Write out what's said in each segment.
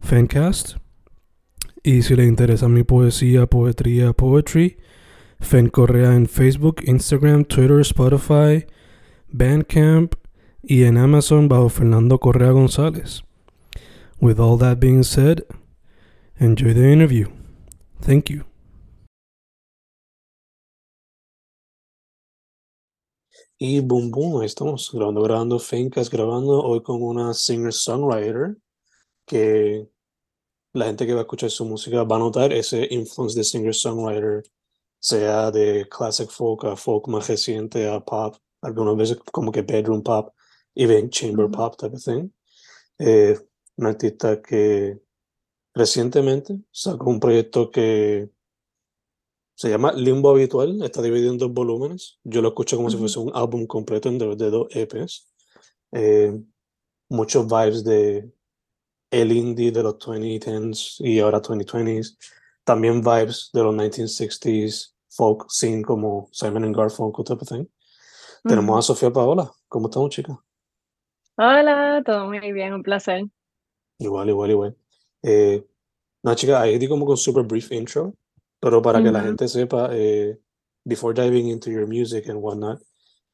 Fancast. Y si le interesa mi poesía, poetría, poetry, Fen Correa en Facebook, Instagram, Twitter, Spotify, Bandcamp y en Amazon bajo Fernando Correa González. With all that being said, enjoy the interview. Thank you. Y boom, boom, estamos grabando, grabando, Fencast, grabando hoy con una singer-songwriter que la gente que va a escuchar su música va a notar ese influence de singer-songwriter, sea de classic folk a folk más reciente a pop, algunas veces como que bedroom pop, even chamber pop type of thing. Eh, un artista que recientemente sacó un proyecto que se llama Limbo Habitual, está dividido en dos volúmenes. Yo lo escucho como si fuese un álbum completo en de, de dos EPs. Eh, muchos vibes de el indie de los 2010s y ahora 2020s. También vibes de los 1960s, folk scene como Simon and Garfunkel type of thing. Tenemos a Sofía Paola. ¿Cómo estamos, chica? Hola, todo muy bien, un placer. Igual, igual, igual. Eh, no, chica, ahí di como con super brief intro, pero para que la gente sepa, eh, before diving into your music and whatnot,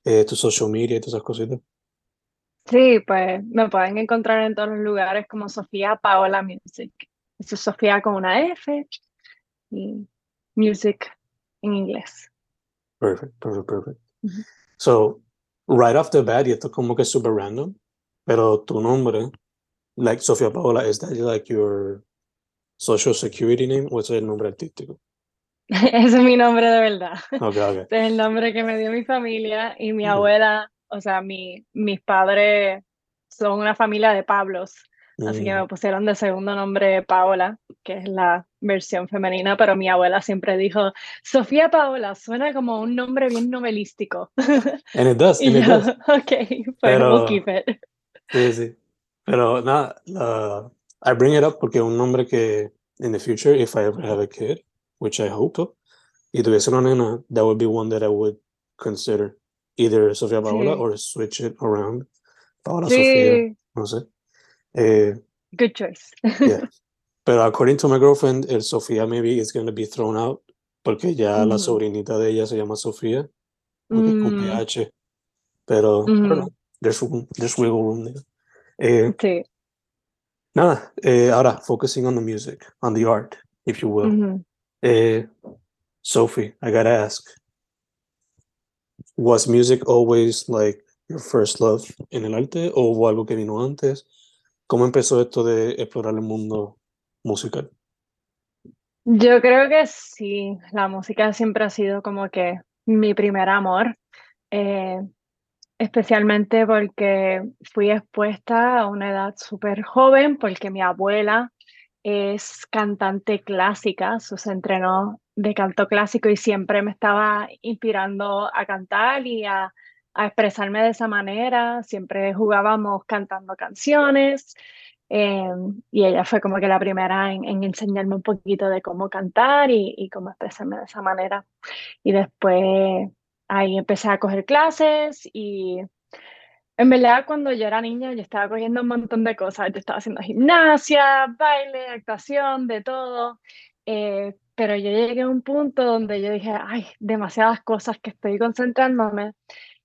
eh, tu social media y todas esas cositas. Sí, pues me pueden encontrar en todos los lugares como Sofía Paola Music. Eso es Sofía con una F y Music en inglés. Perfect, perfect, perfect. Ujú. So, right off the bat, y esto es como que es super random, pero tu nombre, like Sofía Paola, is that like your social security name o ese es el nombre artístico? Ese es mi nombre de verdad. Ok, ok. Este es el nombre que me dio mi familia y mi abuela, o sea, mi, mis padres son una familia de Pablos. Así que Mm, me pusieron de segundo nombre Paola, que es la versión femenina, pero mi abuela siempre dijo, Sofía Paola, suena como un nombre bien novelístico. And it does, Y and it yo, does. ok, pues Pero- we'll keep it. Sí, sí. Pero nada, la- I bring it up porque un nombre que in the future, if I ever have a kid, which I hope y tuviese una nena, that would be one that I would consider. Either Sofía Paola Sí. or switch it around. Paola Sofía, no sé. Eh, good choice. yeah. Pero according to my girlfriend, el Sofía maybe is going to be thrown out porque ya la Ujú. sobrinita de ella se llama Sofía, porque Mm, PH. Pero, I don't Ujú. know, there's, there's wiggle room there. Eh, sí. Nada, eh, ahora, focusing on the music, on the art, if you will. Ujú. Eh, Sophie, I gotta ask, was music always like your first love en el arte o hubo algo que vino antes? ¿Cómo empezó esto de explorar el mundo musical? Yo creo que sí, la música siempre ha sido como que mi primer amor, eh, especialmente porque fui expuesta a una edad súper joven, porque mi abuela es cantante clásica, se entrenó de canto clásico y siempre me estaba inspirando a cantar y a, a expresarme de esa manera, siempre jugábamos cantando canciones. Eh, y ella fue como que la primera en, en enseñarme un poquito de cómo cantar y, y cómo expresarme de esa manera. Y después ahí empecé a coger clases y en verdad cuando yo era niña yo estaba cogiendo un montón de cosas. Yo estaba haciendo gimnasia, baile, actuación, de todo. Eh, pero yo llegué a un punto donde yo dije, ay, demasiadas cosas que estoy concentrándome.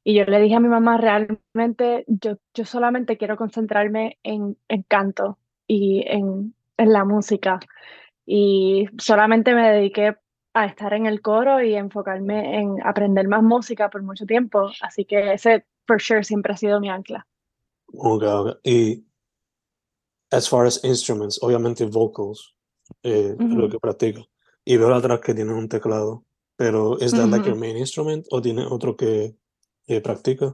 Y yo le dije a mi mamá, realmente yo, yo solamente quiero concentrarme en, en canto y en en la música y solamente me dediqué a estar en el coro y enfocarme en aprender más música por mucho tiempo, así que ese for sure siempre ha sido mi ancla. Ok, ok. Y as far as instruments, obviamente vocals, eh, es lo Ujú. que practica. Y veo atrás que tiene un teclado, pero ¿es that like your main instrument o tiene otro que eh, practica?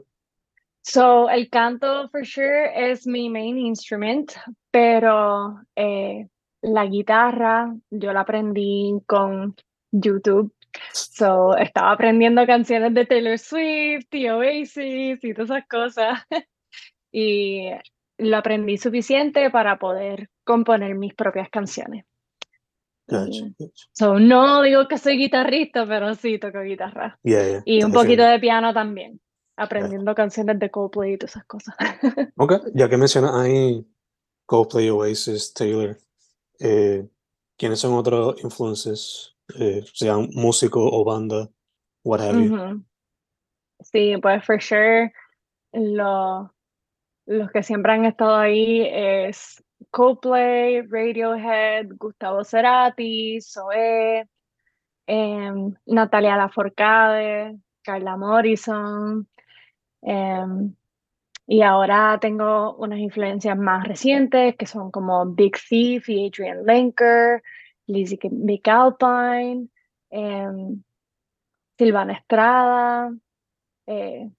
So, el canto for sure es mi main instrument, pero eh, la guitarra yo la aprendí con YouTube. So, estaba aprendiendo canciones de Taylor Swift y Oasis y todas esas cosas. Y lo aprendí suficiente para poder componer mis propias canciones. Gotcha, Y, gotcha. so, no digo que soy guitarrista, pero sí toco guitarra. Yeah, yeah, Y un poquito de piano también, aprendiendo canciones de Coldplay y todas esas cosas. Ok, ya que mencionas ahí Coldplay, Oasis, Taylor, eh, ¿quiénes son otros influences? Eh, sean músico o banda, what have you? Sí, pues for sure, los que siempre han estado ahí es Coldplay, Radiohead, Gustavo Cerati, Zoé, em, Natalia Lafourcade, Carla Morrison, em, y ahora tengo unas influencias más recientes que son como Big Thief y Adrian Lenker, Lizzie McAlpine, em, Silvana Estrada, eh,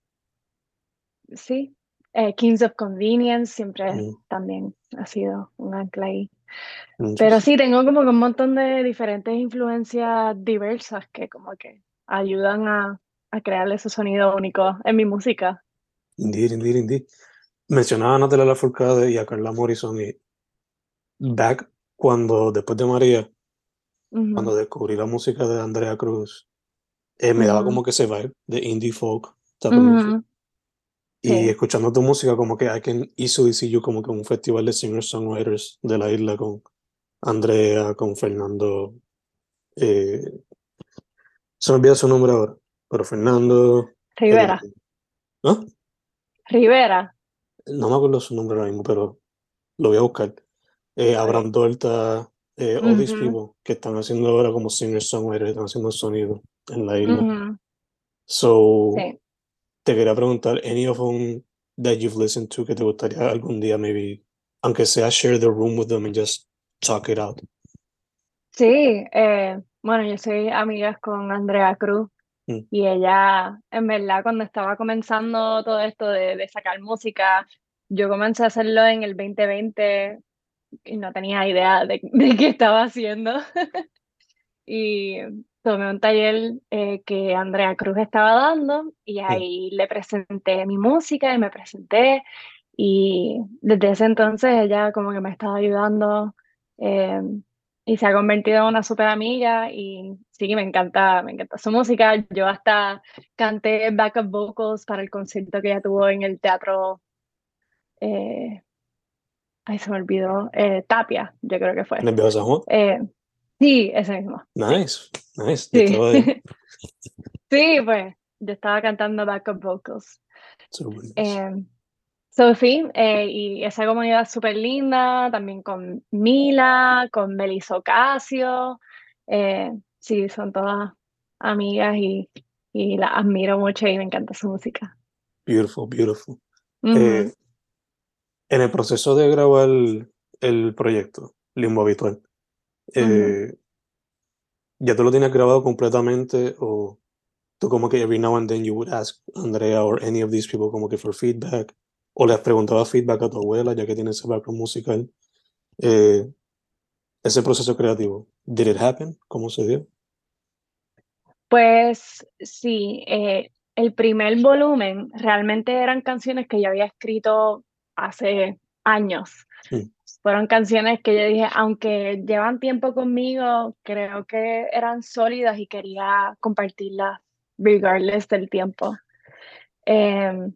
sí, eh, Kings of Convenience siempre Mm, también ha sido un ancla ahí. Pero sí, tengo como que un montón de diferentes influencias diversas que como que ayudan a, a crear ese sonido único en mi música. Indeed, indeed, indeed. Mencionaba a Natalia Lafourcade y a Carla Morrison y back cuando, después de María, cuando Ujú, descubrí la música de Andrea Cruz, eh, me daba ujú, como que ese vibe de indie folk type of music. Y sí, escuchando tu música, como que easily see you como que un festival de singer-songwriters de la isla con Andrea, con Fernando. Eh, se me olvida su nombre ahora, pero Fernando. Rivera, eh, ¿no? Rivera, No me acuerdo su nombre ahora mismo, pero lo voy a buscar. Eh. Abraham Dorta, eh, all these Ujú, people que están haciendo ahora como singer-songwriters, están haciendo sonido en la isla. ujú, So, sí. Te quería preguntar, any of them that you've listened to que te gustaría algún día, maybe, aunque sea share the room with them and just talk it out? Sí, eh, bueno, yo soy amigas con Andrea Cruz Mm. y ella, en verdad, cuando estaba comenzando todo esto de, de sacar música, yo comencé a hacerlo en el 2020 y no tenía idea de, de qué estaba haciendo. Y tomé un taller eh, que Andrea Cruz estaba dando y ahí le presenté mi música y me presenté y desde ese entonces ella como que me estaba ayudando eh, y se ha convertido en una súper amiga y sí, me encanta, me encanta su música. Yo hasta canté backup vocals para el concierto que ella tuvo en el teatro, eh, ay, se me olvidó, eh, Tapia, yo creo que ¿En fue. el Viejo San Juan? Sí, ese mismo. Nice, nice. Sí, sí, pues yo estaba cantando backup vocals. Nice. Eh, so, sí, eh, y esa comunidad súper linda, también con Mila, con Melissa Ocasio. eh, sí, son todas amigas y, y las admiro mucho y me encanta su música. Beautiful, beautiful. Eh, en el proceso de grabar el proyecto, Limbo Habitual, eh, ¿ya tú lo tienes grabado completamente o tú como que every now and then you would ask Andrea or any of these people como que for feedback o les preguntabas feedback a tu abuela ya que tiene ese background musical? Eh, ese proceso creativo, did it happen? ¿Cómo se dio? Pues sí, eh, el primer volumen realmente eran canciones que yo había escrito hace años. Mm. Fueron canciones que yo dije, aunque llevan tiempo conmigo, creo que eran sólidas y quería compartirlas regardless del tiempo. Em,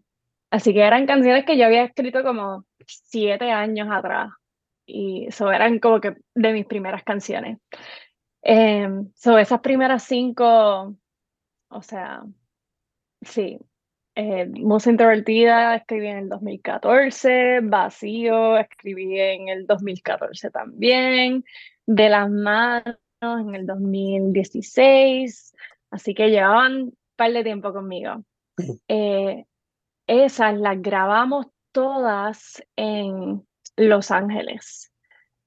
así que eran canciones que yo había escrito como siete años atrás y eso eran como que de mis primeras canciones. Em, so esas primeras cinco, o sea, sí, eh, Música Introvertida escribí en el 2014, Vacío escribí en el 2014 también, De las Manos en el 2016, así que llevaban un par de tiempo conmigo. Eh, esas las grabamos todas en Los Ángeles.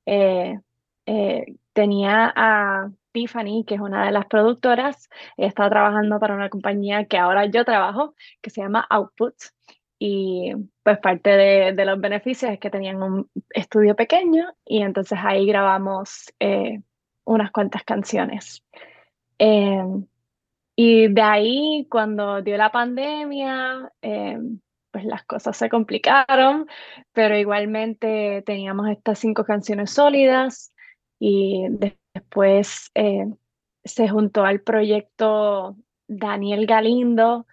Eh, eh, tenía a Tiffany, que es una de las productoras, estaba trabajando para una compañía que ahora yo trabajo, que se llama Output. Y pues parte de, los beneficios es que tenían un estudio pequeño y entonces ahí grabamos eh, unas cuantas canciones. Em, y de ahí, cuando dio la pandemia, em, pues las cosas se complicaron, pero igualmente teníamos estas cinco canciones sólidas y después eh, se juntó al proyecto Daniel Galindo,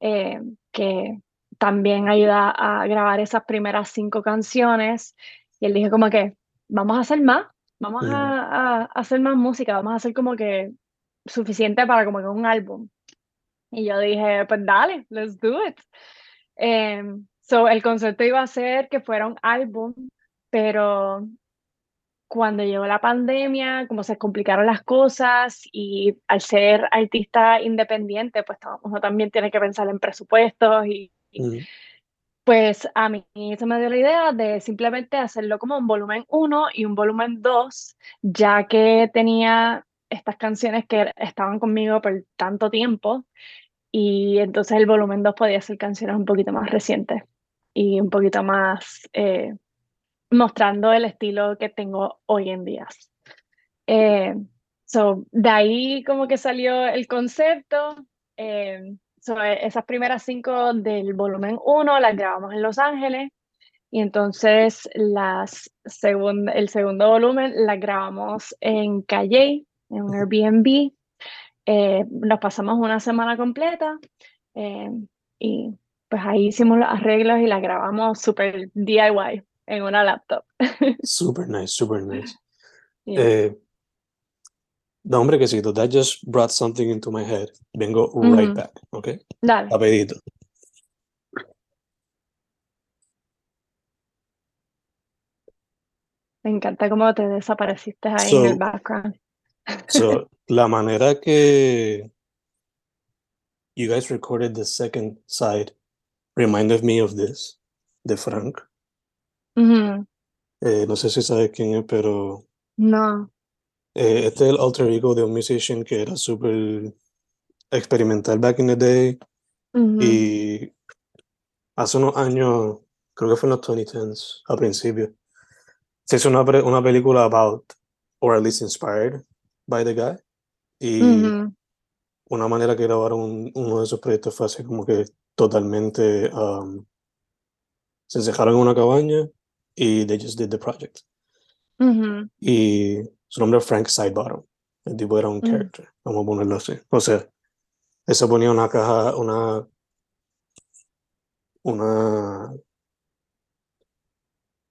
eh, que también ayuda a grabar esas primeras cinco canciones. Y él dijo como que, vamos a hacer más, vamos a, hacer más música, vamos a hacer como que suficiente para como que un álbum. Y yo dije, pues dale, let's do it. Em, so, el concepto iba a ser que fuera un álbum, pero cuando llegó la pandemia, como se complicaron las cosas y al ser artista independiente, pues uno también tiene que pensar en presupuestos y, pues a mí se me dio la idea de simplemente hacerlo como un volumen 1 y un volumen 2, ya que tenía estas canciones que estaban conmigo por tanto tiempo y entonces el volumen 2 podía ser canciones un poquito más recientes y un poquito más eh, mostrando el estilo que tengo hoy en día. Eh, so, de ahí como que salió el concepto. Eh, esas primeras cinco del volumen 1 las grabamos en Los Ángeles y entonces las el segundo volumen las grabamos en Calle, en un Airbnb. Eh, nos pasamos una semana completa y pues ahí hicimos los arreglos y las grabamos súper DIY en una laptop. super nice, super nice. Eh, no, hombre, que sí, that just brought something into my head. Vengo right back, ¿ok? Dale. Rapidito. Me encanta cómo te desapareciste ahí en el background. so, la manera que you guys recorded the second side reminded me of this, de Frank. Eh, no sé si sabes quién es, pero No. eh, este es el alter ego de un musician que era súper experimental back in the day y hace unos años, creo que fue en los 2010s, a principio, se hizo una, una película about, or at least inspired by the guy. Y una manera que grabaron uno de esos proyectos fue así como que totalmente um, se encerraron en una cabaña y they just did the project. Y su nombre es Frank Sidebottom. El tipo era un mm. character, vamos a ponerlo así. O sea, él se ponía una caja, una. Una.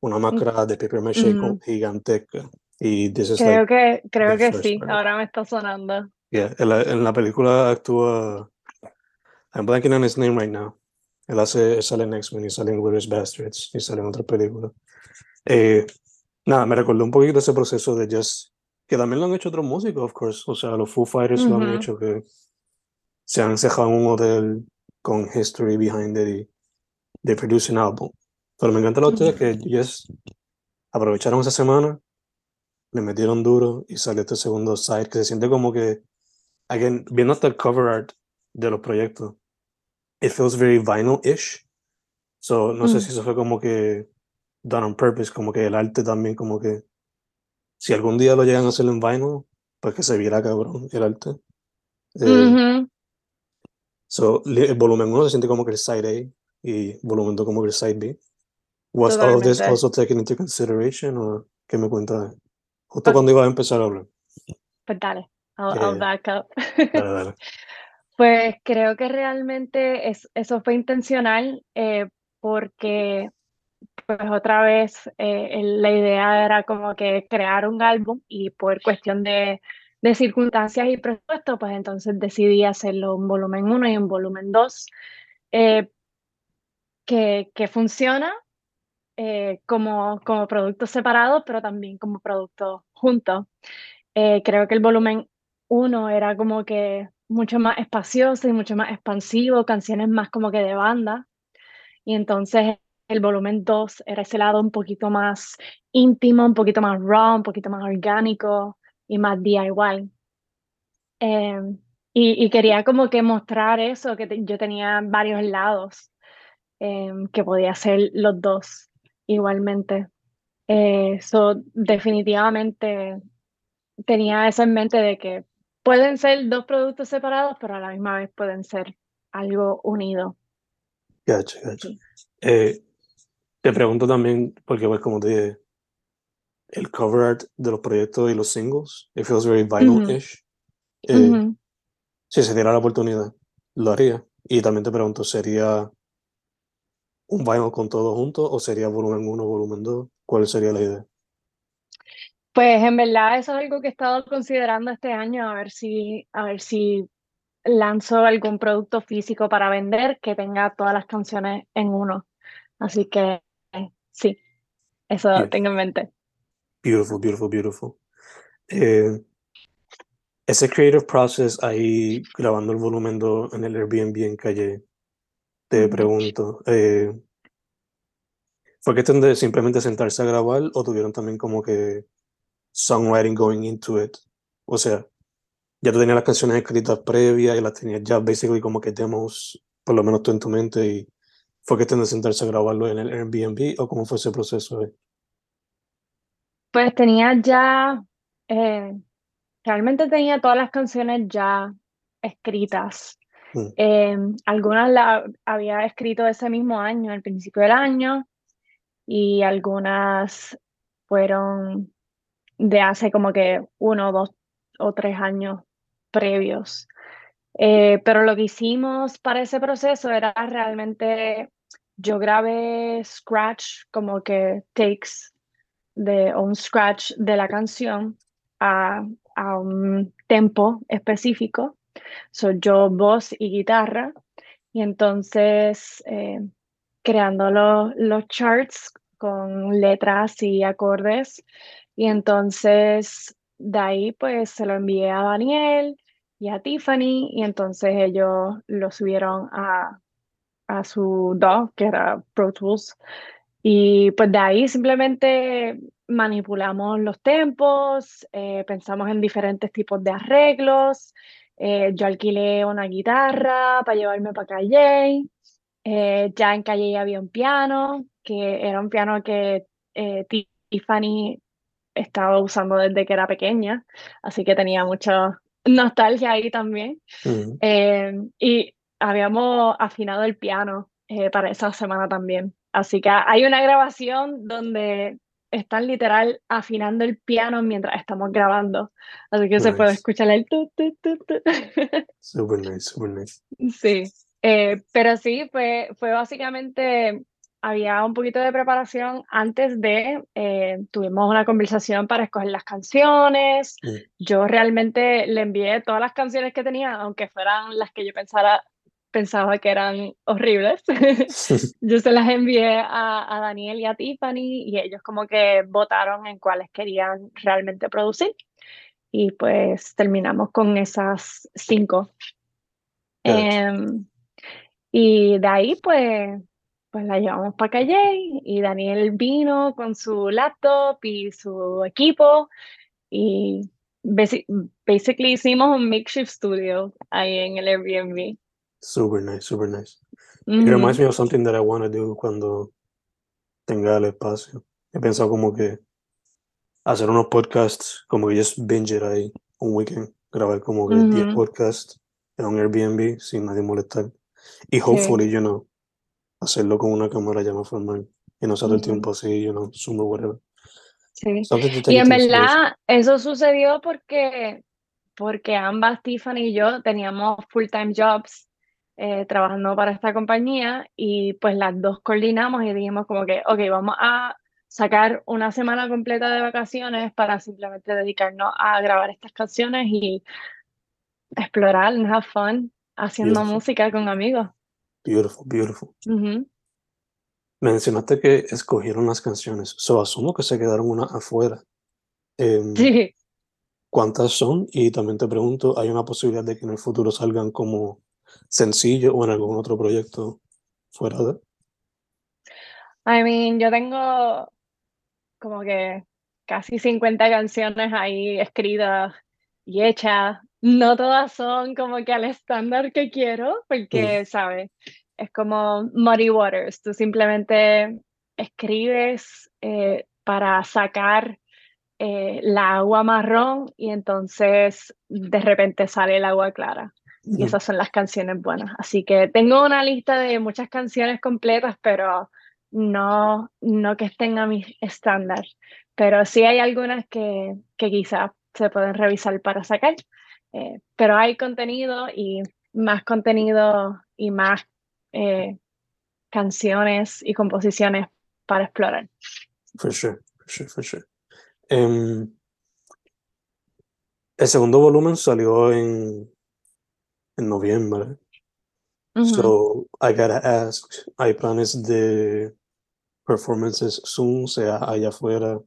Una mm. máscara de paper maché gigantesca. Y creo que, creo que sí, ahora me está sonando. Yeah, en la, en la película actúa. I'm blanking on his name right now. Él hace, sale en X-Men y sale en Bastards y sale en otras películas. Eh, nada, me recordó un poquito ese proceso de Just, que también lo han hecho otros músicos, of course. O sea, los Foo Fighters lo han hecho, que se han cejado en un hotel con history behind it y de produce un álbum. Pero me encanta lo de ustedes que just aprovecharon esa semana, le metieron duro y salió este segundo side que se siente como que, again, viendo hasta el cover art de los proyectos, it feels very vinyl-ish. So, no sé mm. si eso fue como que done on purpose, como que el arte también, como que si algún día lo llegan a hacer en vinyl, pues que se viera cabrón el arte. Eh, so, el volumen 1 se siente como que el side A y volumen 2 como que el side B. Was all of this also taken into consideration o qué me cuenta? Justo pues cuando iba a empezar a hablar. Pues dale, I'll, back up. dale, dale. Pues creo que realmente es, eso fue intencional eh, porque pues otra vez eh, la idea era como que crear un álbum y por cuestión de, circunstancias y presupuesto, pues entonces decidí hacerlo un volumen 1 y un volumen 2. eh, que, que funciona como, como productos separados, pero también como productos juntos. Eh, creo que el volumen 1 era como que mucho más espacioso y mucho más expansivo, canciones más como que de banda. Y entonces el volumen 2 era ese lado un poquito más íntimo, un poquito más raw, un poquito más orgánico y más DIY. Em, y, quería como que mostrar eso, que yo tenía varios lados em, que podía hacer los dos igualmente. Eso eh, definitivamente tenía eso en mente de que pueden ser dos productos separados, pero a la misma vez pueden ser algo unido. Gacho, gacho. Eh, te pregunto también, porque pues como te dije, el cover art de los proyectos y los singles, it feels very vinyl-ish. Eh, si se diera la oportunidad, lo haría. Y también te pregunto, ¿sería un vinyl con todo junto o sería volumen 1, volumen 2? ¿Cuál sería la idea? Pues en verdad eso es algo que he estado considerando este año, a ver si, a ver si lanzo algún producto físico para vender que tenga todas las canciones en uno. Así que sí, eso tengo en mente. Beautiful, beautiful, beautiful. Eh, ese creative process ahí grabando el volumen 2 en el Airbnb en calle, te pregunto, eh, ¿fue cuestión de simplemente sentarse a grabar o tuvieron también como que songwriting going into it. O sea, ya tú tenías las canciones escritas previas y las tenías ya basically como que demos, por lo menos tú en tu mente, y fue que de sentarse a grabarlo en el Airbnb o cómo fue ese proceso Pues tenía ya, eh, realmente tenía todas las canciones ya escritas. Mm. Eh, algunas las había escrito ese mismo año, al principio del año, y algunas fueron de hace como que uno, dos o tres años previos. Eh, pero lo que hicimos para ese proceso era realmente, yo grabé scratch, como que takes de un scratch de la canción a, a un tempo específico. Soy yo voz y guitarra. Y entonces eh, creando los, los charts con letras y acordes y entonces de ahí pues se lo envié a Daniel y a Tiffany y entonces ellos lo subieron a, a su DAW, que era Pro Tools. Y pues de ahí simplemente manipulamos los tempos, eh, pensamos en diferentes tipos de arreglos. Eh, yo alquilé una guitarra para llevarme para Calle. Eh, ya en Calle había un piano, que era un piano que Tiffany estaba usando desde que era pequeña, así que tenía mucha nostalgia ahí también. Eh, y habíamos afinado el piano eh, para esa semana también. Así que hay una grabación donde están literal afinando el piano mientras estamos grabando. Así que se puede escuchar el tu, tu, tu, Super nice, super nice. Sí, eh, pero sí, fue, fue básicamente había un poquito de preparación antes de, eh, tuvimos una conversación para escoger las canciones. Mm. Yo realmente le envié todas las canciones que tenía, aunque fueran las que yo pensara, pensaba que eran horribles. yo se las envié a, a, Daniel y a Tiffany y ellos como que votaron en cuáles querían realmente producir. Y pues terminamos con esas cinco. Em, y de ahí pues pues la llevamos para Calle y Daniel vino con su laptop y su equipo y basically hicimos un makeshift studio ahí en el Airbnb. Super nice, super nice. It reminds me of something that I want to do cuando tenga el espacio. He pensado como que hacer unos podcasts, como que just binge it ahí un weekend, grabar como que 10 podcasts en un Airbnb sin nadie molestar. Y hopefully, you know, hacerlo con una cámara ya más formal y no sale el tiempo así, you know, Zoom o whatever. Sí. Y en verdad, eso sucedió porque, porque ambas, Tiffany y yo, teníamos full-time jobs eh, trabajando para esta compañía y pues las dos coordinamos y dijimos como que, ok, vamos a sacar una semana completa de vacaciones para simplemente dedicarnos a grabar estas canciones y explorar, have fun, haciendo música con amigos. Beautiful, beautiful. Ujú. Mencionaste que escogieron las canciones, so asumo que se quedaron unas afuera. Em, Sí. ¿Cuántas son? Y también te pregunto, ¿hay una posibilidad de que en el futuro salgan como sencillo o en algún otro proyecto fuera de? I mean, yo tengo como que casi 50 canciones ahí escritas y hechas. No todas son como que al estándar que quiero, porque, ¿sabes? Es como muddy waters. Tú simplemente escribes eh, para sacar eh, la agua marrón y entonces de repente sale el agua clara. Y esas son las canciones buenas. Así que tengo una lista de muchas canciones completas, pero no, no que estén a mi estándar. Pero sí hay algunas que, que quizás se pueden revisar para sacar. Eh, pero hay contenido y más contenido y más eh, canciones y composiciones para explorar. For sure, for sure, for sure. Em, el segundo volumen salió en, en noviembre. So I gotta ask, ¿hay planes de performances soon, sea allá afuera?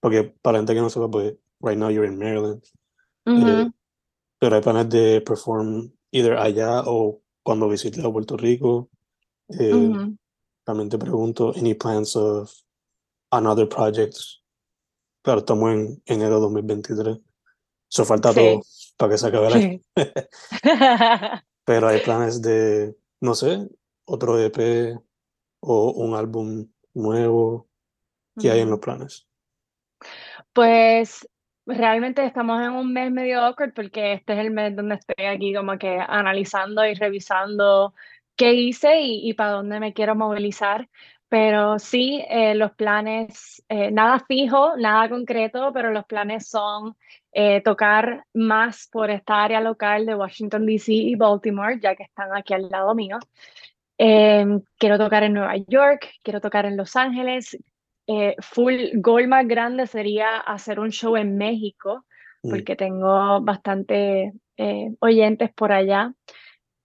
Porque para gente que no sepa, pues, right now you're in Maryland. Eh, pero hay planes de perform either allá o cuando visites a Puerto Rico. Eh, Ujú. También te pregunto, any plans of another projects? Claro, estamos en enero de 2023. Eso falta Sí. todo para que se acabe el año. Sí. Pero hay planes de, no sé, otro EP o un álbum nuevo. ¿Qué hay en los planes? Pues realmente estamos en un mes medio awkward porque este es el mes donde estoy aquí como que analizando y revisando qué hice y, y para dónde me quiero movilizar. Pero sí, eh, los planes, eh, nada fijo, nada concreto, pero los planes son eh, tocar más por esta área local de Washington, D.C. y Baltimore, ya que están aquí al lado mío. Em, quiero tocar en Nueva York, quiero tocar en Los Ángeles. Eh, full goal más grande sería hacer un show en México, Mm, porque tengo bastante eh, oyentes por allá.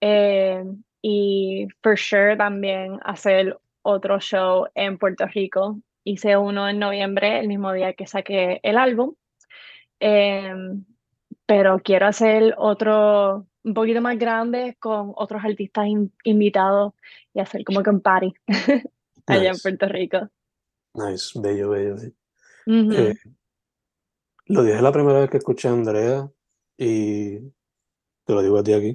Eh, y for sure también hacer otro show en Puerto Rico. Hice uno en noviembre, el mismo día que saqué el álbum. Em, pero quiero hacer otro un poquito más grande con otros artistas in- invitados y hacer como que un party allá en Puerto Rico. Nice, bello, bello, bello. Eh, lo dije la primera vez que escuché a Andrea y te lo digo a ti aquí.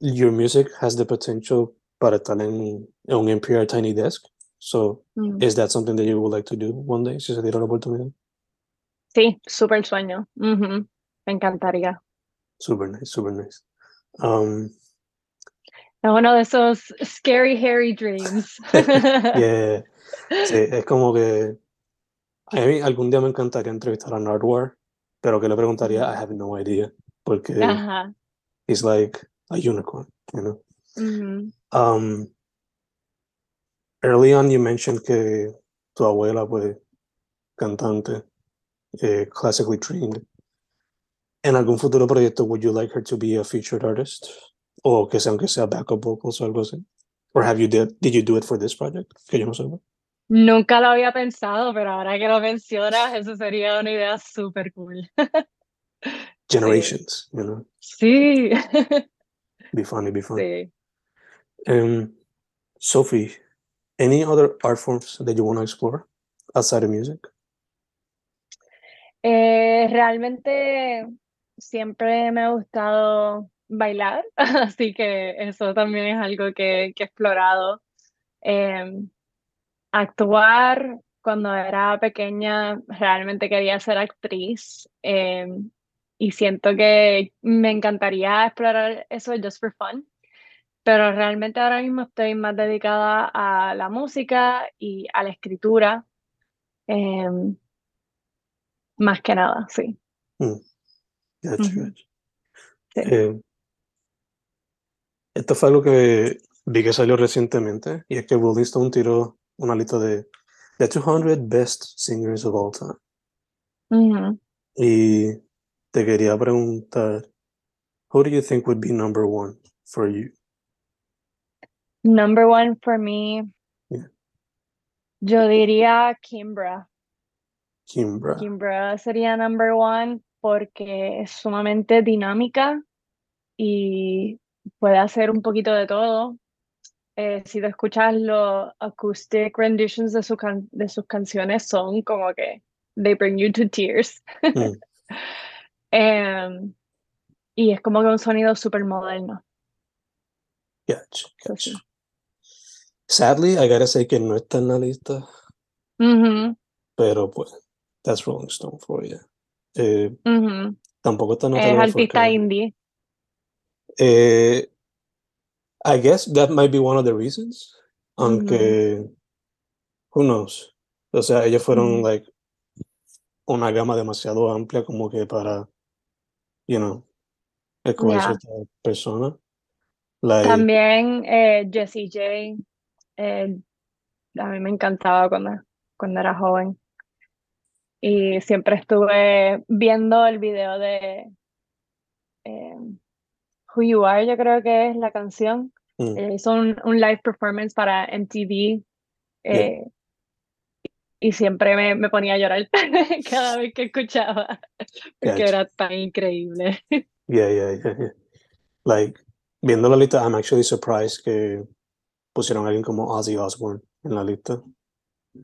Your music has the potential para estar en, en un NPR Tiny Desk. So, Mm. is that something that you would like to do one day si se diera la oportunidad? Sí, súper sueño. Ujú. Me encantaría. Super nice, super nice. Um, uno de esos scary, hairy dreams. yeah, sí, es como que a mí algún día me encantaría entrevistar a Nardwar, pero que le preguntaría, I have no idea, porque Ajá. he's like a unicorn, you know. Ujú. Um, early on you mentioned que tu abuela, pues, cantante, eh, classically trained. En algún futuro proyecto, would you like her to be a featured artist? O que sea, aunque sea backup vocals o algo así? Or have you did, did you do it for this project? Que yo no sé. Nunca lo había pensado, pero ahora que lo mencionas, eso sería una idea súper cool. Generations, you know, Sí. be funny, be fun. Sí. Um, Sophie, any other art forms that you want to explore outside of music? Eh, realmente siempre me ha gustado bailar, así que eso también es algo que, que he explorado. Em, actuar, cuando era pequeña, realmente quería ser actriz em, y siento que me encantaría explorar eso just for fun, pero realmente ahora mismo estoy más dedicada a la música y a la escritura, em, más que nada, sí. Mm. Sí. Eh, esto fue algo que vi que salió recientemente y es que Rolling Stone tiró una lista de the 200 best singers of all time. Y te quería preguntar, who do you think would be number one for you? Number one for me, Yeah. yo diría Kimbra. Kimbra. Kimbra sería number one porque es sumamente dinámica y puede hacer un poquito de todo. Eh, si te escuchas los acoustic renditions de, su can- de sus canciones son como que they bring you to tears. Mm. Em, y es como que un sonido súper moderno. Gotcha, gotcha. Sadly, I gotta say que no está en la lista, pero pues, that's Rolling Stone for you. Eh, ujú. tampoco está en Es artista indie. Eh, I guess that might be one of the reasons, aunque, who knows. O sea, ellos fueron, like, una gama demasiado amplia como que para, you know, escoger cierta persona. Like, También eh, Jessie J. eh, a mí me encantaba cuando, cuando era joven. Y siempre estuve viendo el video de eh, Who You Are, yo creo que es la canción. mm, hizo un, un live performance para MTV yeah, eh, y siempre me, me ponía a llorar cada vez que escuchaba, porque gotcha. era tan increíble. Yeah, yeah, yeah, yeah. Like, viendo la lista, I'm actually surprised que pusieron a alguien como Ozzy Osbourne en la lista.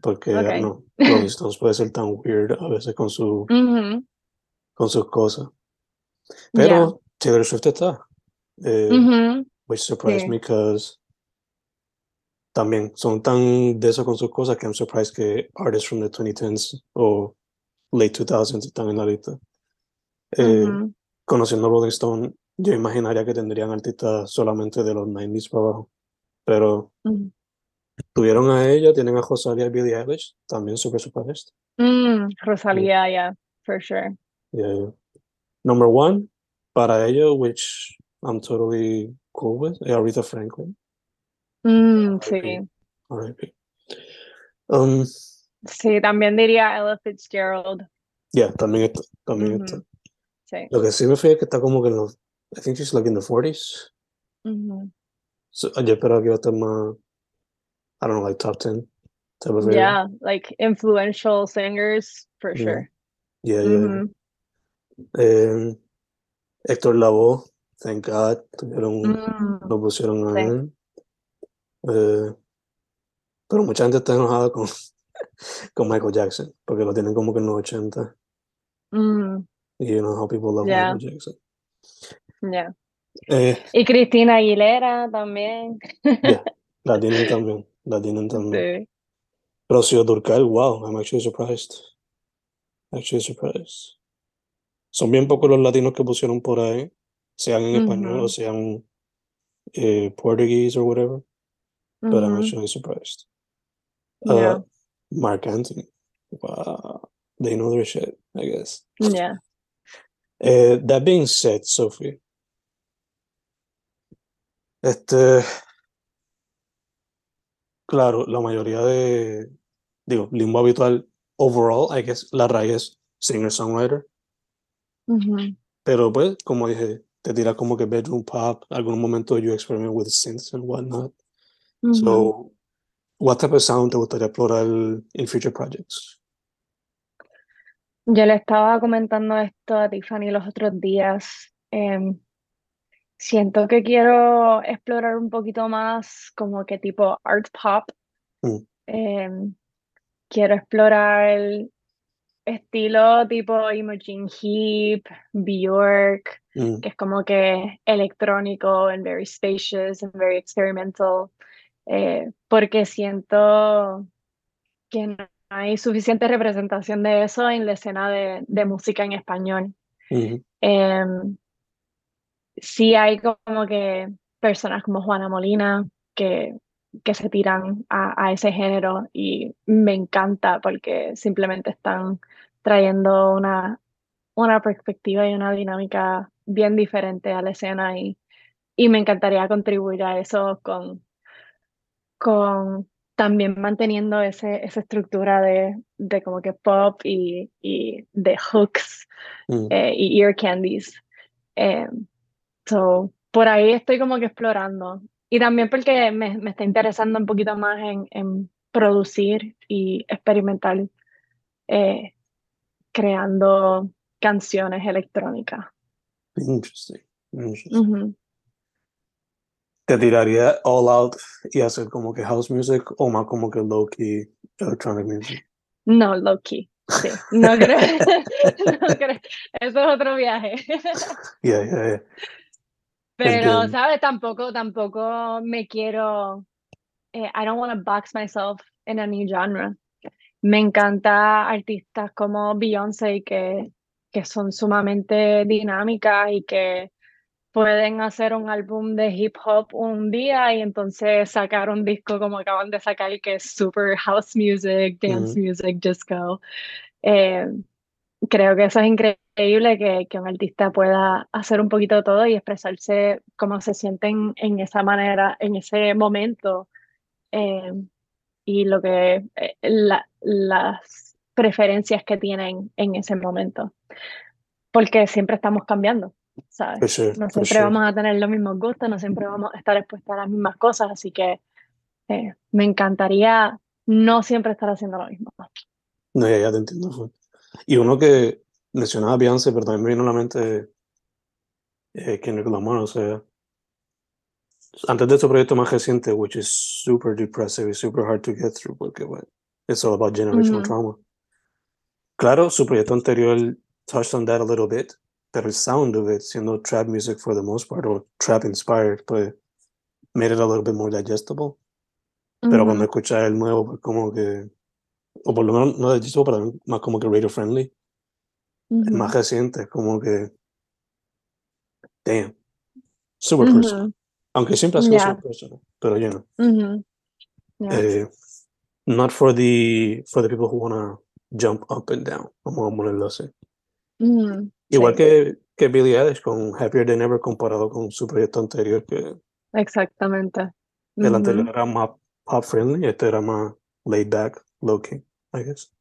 Porque, I don't Ok. know, Rolling Stones puede ser tan weird a veces con, su, con sus cosas. Pero Taylor Swift está. Eh, Ujú, which surprised Sí. me because también son tan de eso con sus cosas que I'm surprised que artists from the 2010s o late 2000s están en la lista. Eh, ujú. conociendo Rolling Stone, yo imaginaría que tendrían artistas solamente de los 90s para abajo. Pero Ujú. tuvieron a ella, tienen a Rosalia y Billie Eilish, también super surprised. Mm, Yeah, Rosalía, yeah, for sure. yeah, yeah. Number one, para ello, which I'm totally cool with, Aretha Franklin. Mm, sí, R.I.P. Um, sí, también diría Ella Fitzgerald. yeah, también está, también está. Ujú, Sí. Lo que sí me fui es que está como que en los, I think she's like in the 40s. Ujú. So, yo esperaba que iba a estar más, I don't know, like top 10 type of area. Yeah, like influential singers, for Yeah, sure. yeah, yeah. yeah. Ujú. Eh, Héctor Lavoe, thank God, tuvieron, Mm, lo pusieron a sí. él. Eh, pero mucha gente está enojada con, con Michael Jackson, porque lo tienen como que en los 80. Mm, Y you know how people love yeah, Michael Jackson. yeah. Eh, Y Cristina Aguilera también. yeah, la tienen también, la tienen también. Sí. Rocío Durcal, wow, I'm actually surprised. Actually surprised. Son bien pocos los latinos que pusieron por ahí, sean en español o sean eh, portugués or whatever, but I'm actually surprised. Yeah, Uh, Mark Anthony, wow, they know their shit, I guess. yeah. That being said, Sophie, este, claro, la mayoría de, digo, limbo habitual, overall, I guess, la raíz es singer-songwriter, pero pues, como dije, te tira como que bedroom pop, algún momento you experiment with synths and whatnot. So, what type of sound te gustaría explorar in future projects? Yo le estaba comentando esto a Tiffany los otros días. em, siento que quiero explorar un poquito más como que tipo art pop. Mm, em, quiero explorar estilo tipo Imogen Heap, Bjork, mm, que es como que electrónico and very spacious and very experimental. eh, porque siento que no hay suficiente representación de eso en la escena de, de música en español. mhm, Em, sí hay como que personas como Juana Molina que, que se tiran a, a ese género y me encanta porque simplemente están trayendo una, una perspectiva y una dinámica bien diferente a la escena y, y me encantaría contribuir a eso con, con también manteniendo ese, esa estructura de, de como que pop y, y de hooks mm. eh, y ear candies. Em, so, por ahí estoy como que explorando y también porque me, me, está interesando un poquito más en, en producir y experimentar eh, creando canciones electrónicas. Interesting. Interesting. ¿Te tiraría all out y hacer como que house music o más como que low key electronic music? No, low key. Sí, no creo. no creo. Eso es otro viaje. Yeah, yeah, yeah. Pero, ¿sabes? Tampoco, tampoco me quiero. Eh, I don't want to box myself in a new genre. Me encanta artistas como Beyoncé que, que son sumamente dinámicas y que pueden hacer un álbum de hip hop un día y entonces sacar un disco como acaban de sacar que es super house music, dance music, disco. Eh, creo que eso es increíble que, que, un artista pueda hacer un poquito de todo y expresarse como se sienten en esa manera, en ese momento. Eh, y lo que eh, las preferencias que tienen en ese momento. Porque siempre estamos cambiando. ¿sabes? no siempre vamos a tener los mismos gustos, no siempre vamos a estar expuestos a las mismas cosas, así que eh, me encantaría no siempre estar haciendo lo mismo. No, ya, ya te entiendo. Y uno que mencionaba Beyoncé, pero también me vino a la mente eh, Kendrick Lamar, o sea, antes de su proyecto más reciente, which is super depressive y super hard to get through, porque bueno, it's all about generational trauma. Claro, su proyecto anterior touched on that a little bit, pero el sound of it, siendo trap music for the most part, o trap inspired, pues made it a little bit more digestible. Pero cuando escuchas el nuevo, pues como que, o por lo menos no digestible, pero más como que radio friendly. Más reciente, como que, damn, super personal. Aunque siempre ha sido super personal, pero you know. Eh, not for the, for the people who wanna jump up and down, vamos a ponerlo así. Igual que, que Billie Eilish con Happier Than Ever comparado con su proyecto anterior que exactamente. el anterior era más pop friendly este era más laid back low key I guess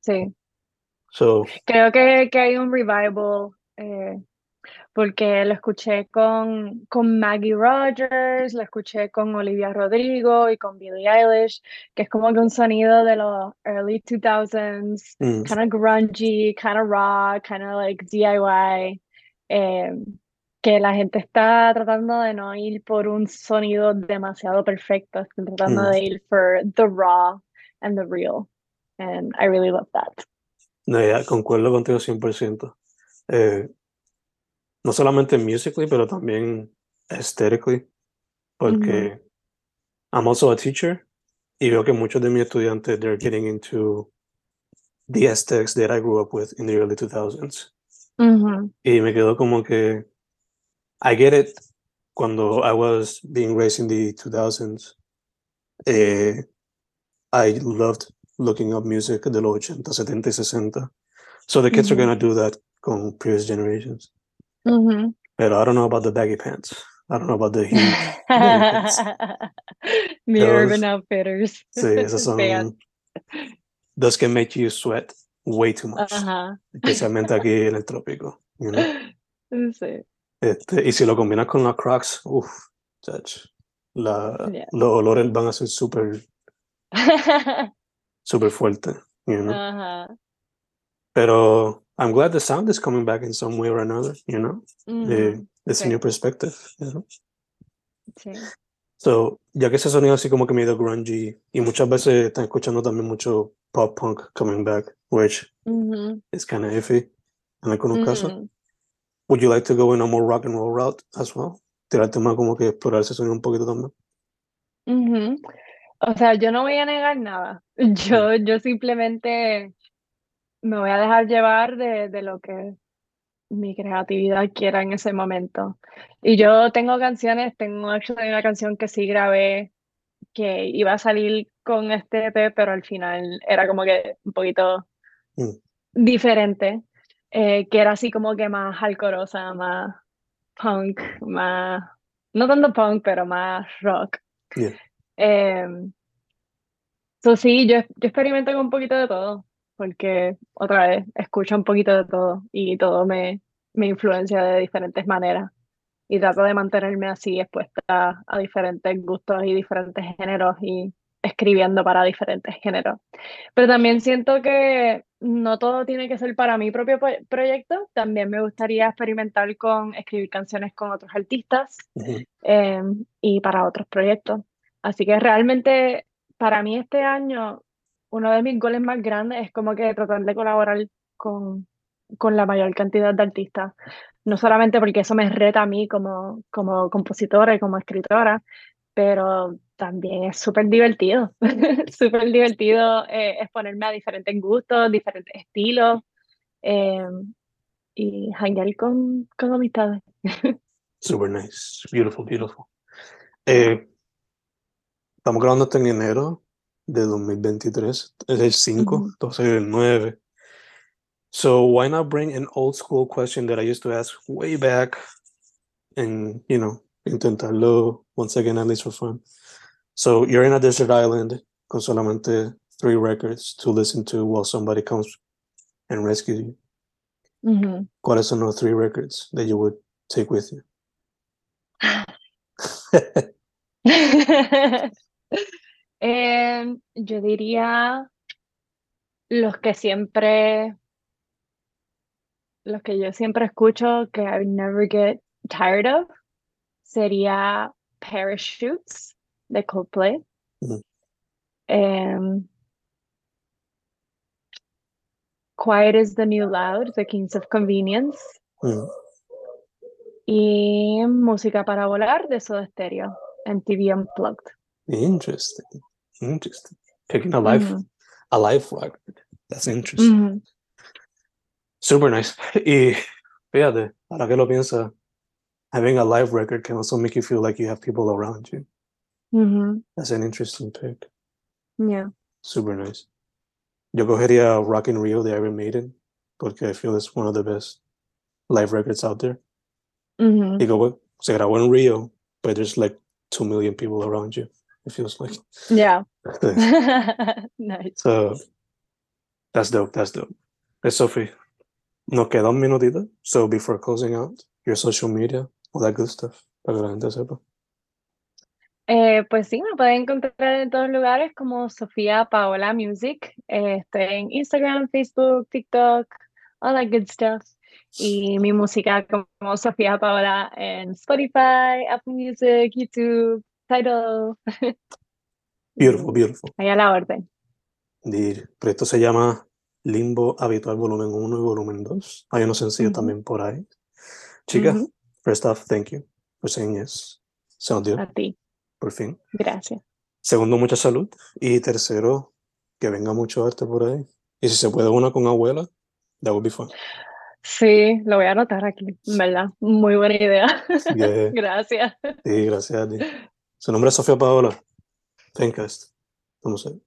sí so, creo que, que hay un revival eh, porque lo escuché con, con Maggie Rogers, lo escuché con Olivia Rodrigo y con Billie Eilish, que es como que un sonido de los early 2000s, mm. kind of grungy, kind of rock, kind of like DIY, eh, que la gente está tratando de no ir por un sonido demasiado perfecto, están tratando mm. de ir for the raw and the real, and I really love that. No, ya, concuerdo contigo 100%. Eh, no solamente musically, pero también aesthetically, porque I'm also a teacher y veo que muchos de mis estudiantes they're getting into the aesthetics that I grew up with in the early 2000s. Y me quedo como que I get it cuando I was being raised in the 2000s. Eh, I loved looking up music de los 80, 70 y 60. So the kids are going to do that con previous generations. Mm-hmm. Pero I don't know about the baggy pants. I don't know about the huge pants. the Urban Outfitters. Sí, son. Those can make you sweat way too much. Uh-huh. Especialmente aquí en el trópico. You know? Sí. Este, y si lo combinas con las Crocs, uff, la, yeah. los olores van a ser súper súper fuertes. You know? Pero I'm glad the sound is coming back in some way or another, you know? Mm, eh, it's sí. a new perspective, you know? Sí. So, ya que ese sonido así como que medio grungy, y muchas veces están escuchando también mucho pop punk coming back, which is kind of iffy en algunos casos. Mm. Would you like to go in a more rock and roll route as well? Tirarte más como que explorar ese sonido un poquito también. O sea, yo no voy a negar nada. Yo, yo simplemente me voy a dejar llevar de, de lo que mi creatividad quiera en ese momento. Y yo tengo canciones, tengo una canción que sí grabé que iba a salir con este EP, pero al final era como que un poquito Mm. diferente, eh, que era así como que más alcorosa, más punk, más, no tanto punk, pero más rock. Yeah. Eh, so sí, yo, yo experimento con un poquito de todo, porque otra vez escucho un poquito de todo y todo me, me influencia de diferentes maneras. y trato de mantenerme así expuesta a diferentes gustos y diferentes géneros y escribiendo para diferentes géneros. Pero también siento que no todo tiene que ser para mi propio proyecto, también me gustaría experimentar con escribir canciones con otros artistas em, y para otros proyectos. Así que realmente para mí este año uno de mis goles más grandes es como que tratar de colaborar con, con la mayor cantidad de artistas. No solamente porque eso me reta a mí como, como compositora y como escritora, pero también es súper divertido. súper divertido eh, exponerme a diferentes gustos, diferentes estilos eh, y hangar con, con amistades. super nice. Beautiful, beautiful. Eh, estamos grabando esto en enero de 2023. Es el 5, entonces el 9. So why not bring an old school question that I used to ask way back and, you know, intentarlo once again, at least for fun. So you're in a desert island con solamente three records to listen to while somebody comes and rescues you. Mm-hmm. ¿Cuáles son los three records that you would take with you? Eh, yo diría los que siempre, los que yo siempre escucho que I never get tired of, sería Parachutes de Coldplay. Em, Quiet is the New Loud, The Kings of Convenience. Y Música para Volar de Soda Stereo, MTV Unplugged. Interesting. Interesting. Picking a life, mm -hmm. a life record. That's interesting. Mm -hmm. Super nice. Y fíjate, ahora que lo piensa, having a live record can also make you feel like you have people around you. Mm -hmm. That's an interesting pick. Yeah. Super nice. Yo cogería Rock in Rio de Iron Maiden porque I feel it's one of the best live records out there. Mm -hmm. Digo, se grabó en Rio, but there's like two million people around you it feels like. Yeah. nice. So that's dope. That's dope. Hey, Sophie, nos queda un minutito. So before closing out, your social media, all that good stuff, para que la gente sepa. Eh, pues sí, me pueden encontrar en todos lugares como Sofía Paola Music. Eh, estoy en Instagram, Facebook, TikTok, all that good stuff. Y mi música como Sofía Paola en Spotify, Apple Music, YouTube, Title. Beautiful, beautiful. Ahí a la orden. Pero esto se llama Limbo Habitual Volumen 1 y Volumen 2. Hay unos sencillos también por ahí. Chicas, first off, thank you for saying yes. Se nos dio. A ti. Por fin. Gracias. Segundo, mucha salud. Y tercero, que venga mucho arte por ahí. Y si se puede una con abuela, that would be fun. Sí, lo voy a anotar aquí, ¿verdad? Muy buena idea. gracias. Sí, gracias a ti. Su nombre es Sofía Paola. Fencast. Vamos a ver.